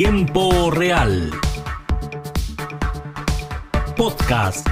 Tiempo Real. Podcast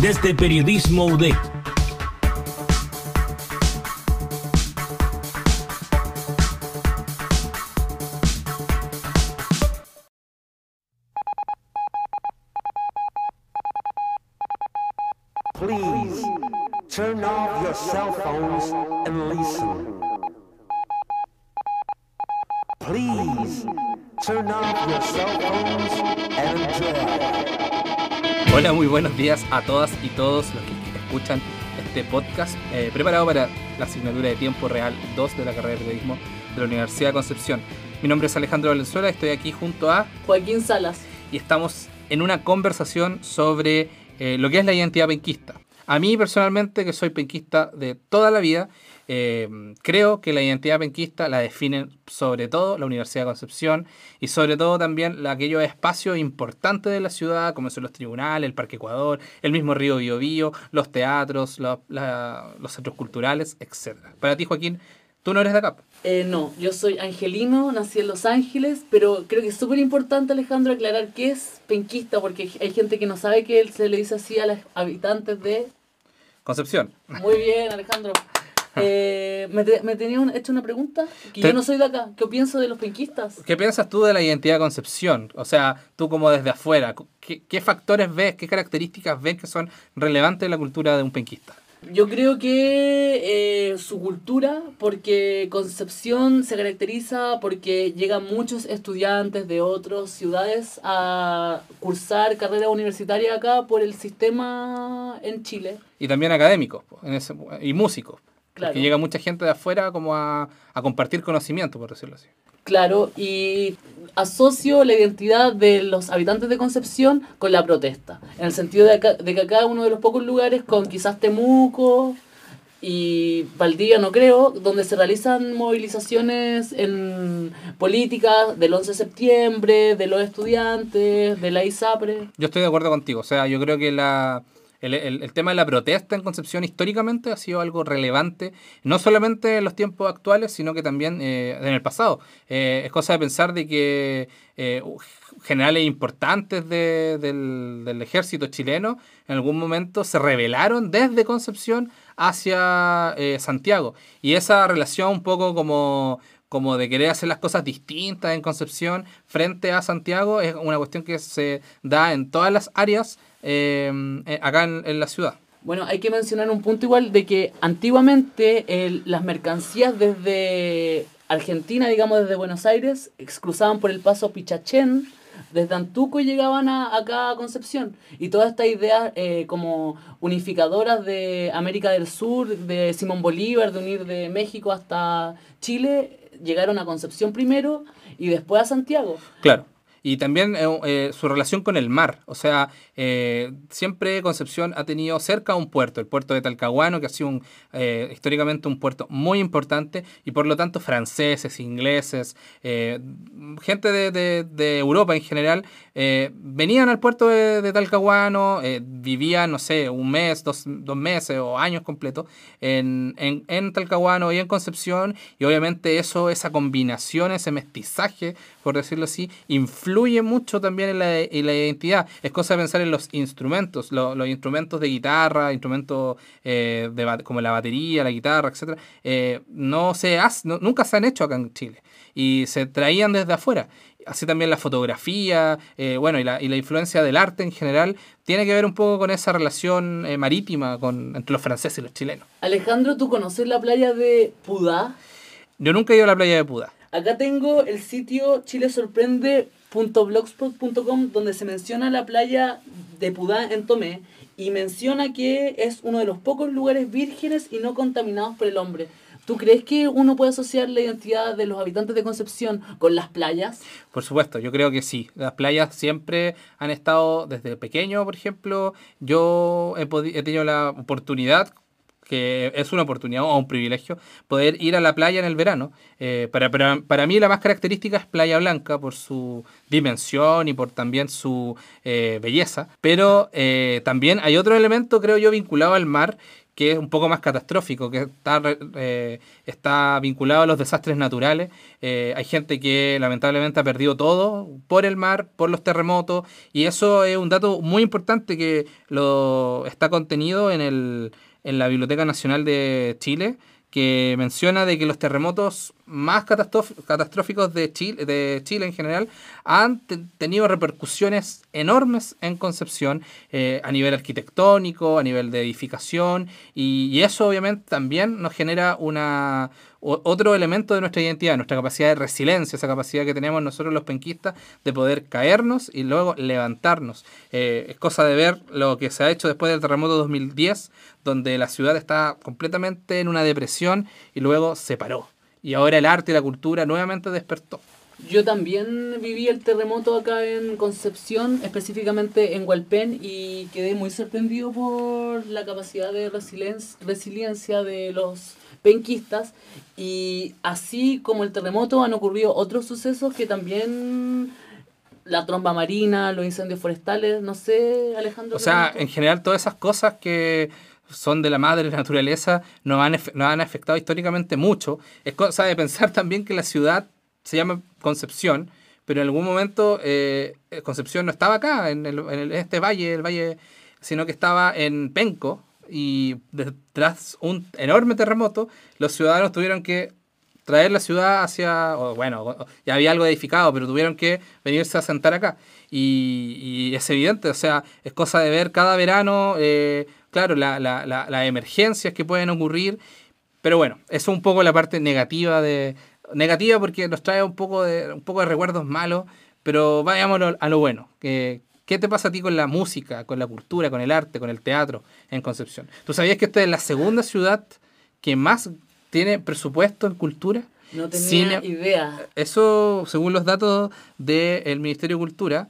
desde Periodismo UDEC. Please turn off your cell phones and listen. Hola, muy buenos días a todas y todos los que escuchan este podcast eh, preparado para la asignatura de tiempo real 2 de la carrera de periodismo de la Universidad de Concepción. Mi nombre es Alejandro Valenzuela, estoy aquí junto a Joaquín Salas. y estamos en una conversación sobre eh, lo que es la identidad penquista. A mí personalmente, que soy penquista de toda la vida, eh, creo que la identidad penquista la definen sobre todo la Universidad de Concepción y sobre todo también aquellos espacios importantes de la ciudad, como son los tribunales, el Parque Ecuador, el mismo Río Biobío, los teatros, la- la- los centros culturales, etc. Para ti, Joaquín, tú no eres de acá. Eh, no, yo soy angelino, nací en Los Ángeles, pero creo que es súper importante, Alejandro, aclarar qué es penquista, porque hay gente que no sabe que él se le dice así a los habitantes de... Concepción. Muy bien, Alejandro. Eh, me, te- me tenía un- hecho una pregunta, que Te- yo no soy de acá. ¿Qué pienso de los penquistas? ¿Qué piensas tú de la identidad de Concepción? O sea, tú como desde afuera, ¿qué, qué factores ves, qué características ves que son relevantes en la cultura de un penquista? Yo creo que eh, su cultura, porque Concepción se caracteriza porque llegan muchos estudiantes de otras ciudades a cursar carrera universitaria acá por el sistema en Chile. Y también académicos po, en ese- y músicos. Claro. Porque llega mucha gente de afuera como a, a compartir conocimiento, por decirlo así. Claro, y asocio la identidad de los habitantes de Concepción con la protesta, en el sentido de, acá- de que acá uno de los pocos lugares con quizás Temuco y Valdivia, no creo, donde se realizan movilizaciones en políticas del 11 de septiembre, de los estudiantes, de la ISAPRE. Yo estoy de acuerdo contigo. O sea, yo creo que la, el, el- el tema de la protesta en Concepción históricamente ha sido algo relevante, no solamente en los tiempos actuales, sino que también eh, en el pasado. Eh, es cosa de pensar de que eh, generales importantes de- del, del ejército chileno en algún momento se rebelaron desde Concepción hacia eh, Santiago. Y esa relación un poco como como de querer hacer las cosas distintas en Concepción frente a Santiago es una cuestión que se da en todas las áreas eh, eh, acá en, en la ciudad. Bueno, hay que mencionar un punto igual de que antiguamente el- las mercancías desde Argentina, digamos desde Buenos Aires, ex- cruzaban por el paso Pichachén, desde Antuco y llegaban a, acá a Concepción. Y todas estas ideas eh, como unificadoras de América del Sur, de Simón Bolívar, de unir de México hasta Chile, llegaron a Concepción primero y después a Santiago. Claro. Y también eh, eh, su relación con el mar. O sea, eh, siempre Concepción ha tenido cerca un puerto, el puerto de Talcahuano, que ha sido un, históricamente un puerto muy importante, y por lo tanto franceses, ingleses, gente de, Europa en general, venían al puerto de, de Talcahuano, vivían, no sé, un mes, dos, dos meses o años completos en, en, en Talcahuano y en Concepción, y obviamente eso, esa combinación, ese mestizaje, por decirlo así, influye mucho también en la, en la identidad. Es cosa de pensar en los instrumentos, lo- los instrumentos de guitarra, instrumentos eh, de como la batería, la guitarra, etcétera, eh, no se hace, no- nunca se han hecho acá en Chile y se traían desde afuera. Así también la fotografía, eh, bueno, y la, y la influencia del arte en general tiene que ver un poco con esa relación marítima con, entre los franceses y los chilenos. Alejandro, ¿tú conoces la playa de Pudá? Yo nunca he ido a la playa de Puda. Acá tengo el sitio chilesorprende.blogspot.com donde se menciona la playa de Pudá en Tomé y menciona que es uno de los pocos lugares vírgenes y no contaminados por el hombre. ¿Tú crees que uno puede asociar la identidad de los habitantes de Concepción con las playas? Por supuesto, yo creo que sí. Las playas siempre han estado desde pequeño, por ejemplo. Yo he, he tenido la oportunidad, que es una oportunidad o un privilegio, poder ir a la playa en el verano. Eh, para, para, para mí la más característica es Playa Blanca por su dimensión y por también su eh, belleza. Pero eh, también hay otro elemento, creo yo, vinculado al mar que es un poco más catastrófico, que está, está vinculado a los desastres naturales. Hay gente que lamentablemente ha perdido todo por el mar, por los terremotos, y eso es un dato muy importante que lo está contenido en, el, en la Biblioteca Nacional de Chile, que menciona de que los terremotos más catastróficos de Chile, de Chile en general han te- tenido repercusiones enormes en Concepción eh, a nivel arquitectónico, a nivel de edificación y, eso obviamente también nos genera una otro elemento de nuestra identidad, nuestra capacidad de resiliencia, esa capacidad que tenemos nosotros los penquistas de poder caernos y luego levantarnos. Eh, es cosa de ver lo que se ha hecho después del terremoto 2010, donde la ciudad está completamente en una depresión y luego se paró. Y ahora el arte y la cultura nuevamente despertó. Yo también viví el terremoto acá en Concepción, específicamente en Hualpén, y quedé muy sorprendido por la capacidad de resilien- resiliencia de los penquistas. Y así como el terremoto han ocurrido otros sucesos que también la tromba marina, los incendios forestales, no sé, Alejandro. O sea, ¿qué en general todas esas cosas que son de la madre naturaleza nos han, nos han afectado históricamente mucho. Es cosa de pensar también que la ciudad se llama Concepción, pero en algún momento eh, eh, Concepción no estaba acá, en, el- en el- este valle, el valle, sino que estaba en Penco y tras un enorme terremoto, los ciudadanos tuvieron que traer la ciudad hacia, bueno, ya había algo edificado, pero tuvieron que venirse a sentar acá. Y, y es evidente, o sea, es cosa de ver cada verano, eh, claro, la- la- la- las emergencias que pueden ocurrir, pero bueno, eso es un poco la parte negativa de negativa porque nos trae un poco de un poco de recuerdos malos, pero vayamos a lo, bueno. que ¿Qué te pasa a ti con la música, con la cultura, con el arte, con el teatro en Concepción? ¿Tú sabías que esta es la segunda ciudad que más tiene presupuesto en cultura? No tenía Cine- idea. Eso, según los datos del Ministerio de Cultura,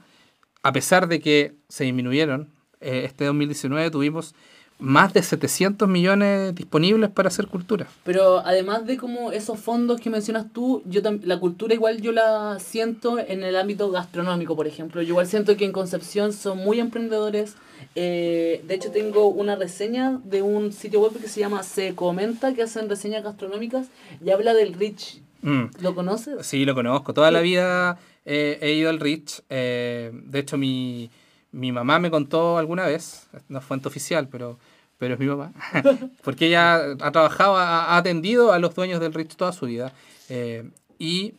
a pesar de que se disminuyeron, eh, este 2019 tuvimos más de 700 millones disponibles para hacer cultura. Pero además de como esos fondos que mencionas tú, yo la cultura igual yo la siento en el ámbito gastronómico, por ejemplo. Yo igual siento que en Concepción son muy emprendedores. Eh, de hecho tengo una reseña de un sitio web que se llama Se Comenta, que hacen reseñas gastronómicas y habla del Rich. Mm. ¿Lo conoces? Sí, lo conozco. Toda la vida eh, he ido al Rich. eh, de hecho, mi, mi mamá me contó alguna vez, no es fuente oficial, pero, pero es mi mamá, porque ella ha trabajado, ha, atendido a los dueños del Rich toda su vida. eh, y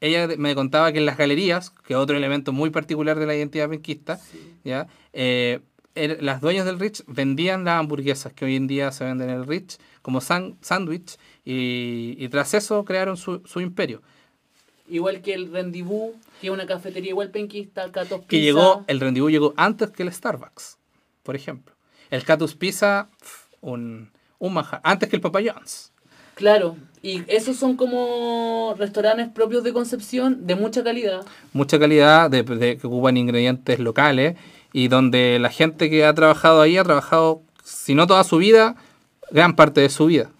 ella me contaba que en las galerías, que es otro elemento muy particular de la identidad penquista, ¿ya? Eh, er- las dueñas del Rich vendían las hamburguesas que hoy en día se venden en el Rich como sándwich y, y tras eso crearon su, su imperio. Igual que el Rendezvous, que es una cafetería igual penquista, Catos. Que llegó, el Rendezvous llegó antes que el Starbucks, por ejemplo. El Catus Pizza, un, un manjar, antes que el Papa John's. Claro, y esos son como restaurantes propios de Concepción de mucha calidad. Mucha calidad, de, de- que ocupan ingredientes locales y donde la gente que ha trabajado ahí ha trabajado, si no toda su vida, gran parte de su vida.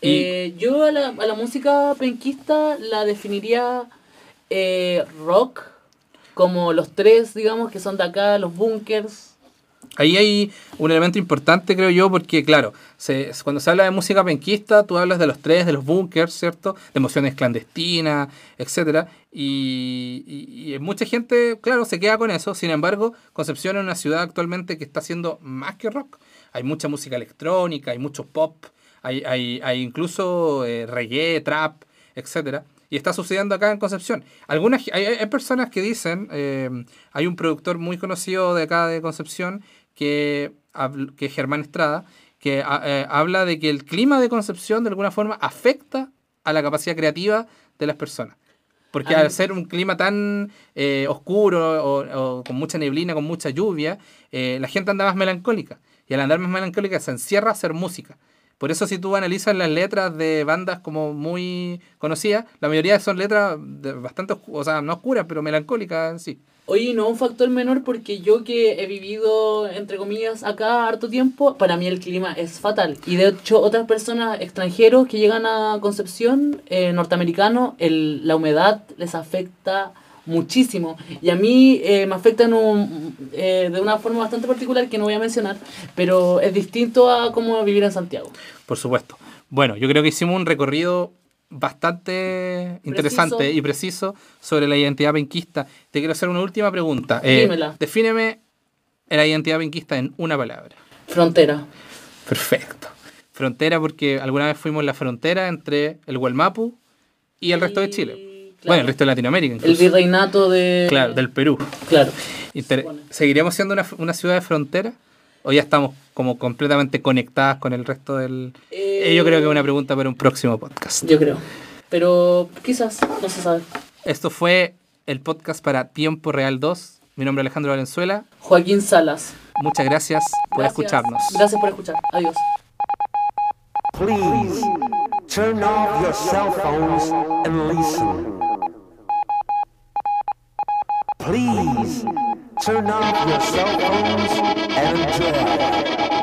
Y- Eh, yo a la, a la música penquista la definiría eh, rock, como los tres, digamos, que son de acá, los bunkers. Ahí hay un elemento importante, creo yo, porque, claro, se, cuando se habla de música penquista, tú hablas de los tres, de los bunkers, ¿cierto? De emociones clandestinas, etcétera Y, mucha gente, claro, se queda con eso. Sin embargo, Concepción es una ciudad actualmente que está haciendo más que rock. Hay mucha música electrónica, hay mucho pop, hay, hay, hay incluso eh, reggae, trap, etcétera Y está sucediendo acá en Concepción. Algunas, hay, hay personas que dicen, eh, hay un productor muy conocido de acá de Concepción, que, que es Germán Estrada, que a- eh, habla de que el clima de Concepción de alguna forma afecta a la capacidad creativa de las personas. Porque Ah, al ser un clima tan eh, oscuro o, o con mucha neblina, con mucha lluvia, eh, la gente anda más melancólica. Y al andar más melancólica se encierra a hacer música. Por eso si tú analizas las letras de bandas como muy conocidas, la mayoría son letras bastante, o sea, no oscuras, pero melancólicas en sí. Oye, no un factor menor porque yo que he vivido, entre comillas, acá harto tiempo, para mí el clima es fatal. Y de hecho, otras personas extranjeros que llegan a Concepción, eh, norteamericanos, la humedad les afecta muchísimo. Y a mí eh, me afectan un- eh, de una forma bastante particular que no voy a mencionar, pero es distinto a cómo vivir en Santiago. Por supuesto. Bueno, yo creo que hicimos un recorrido bastante interesante y preciso sobre la identidad penquista. Te quiero hacer una última pregunta. Eh, Dímela. Defíneme la identidad penquista en una palabra. Frontera. Perfecto. Frontera porque alguna vez fuimos la frontera entre el Gualmapu y el resto de Chile. Claro. Bueno, el resto de Latinoamérica El incluso. virreinato de... Claro, del Perú. Claro. Inter-. ¿Seguiríamos siendo una, una ciudad de frontera? ¿O ya estamos como completamente conectadas con el resto del...? Eh, Eh, yo creo que es una pregunta para un próximo podcast. Yo creo. Pero quizás, no se sabe. Esto fue el podcast para Tiempo Real 2. Mi nombre es Alejandro Valenzuela. Joaquín Salas. Muchas gracias por Gracias. escucharnos. Gracias por escuchar. Adiós. Please turn off your cell phones and listen. Please turn off your cell phones and enjoy.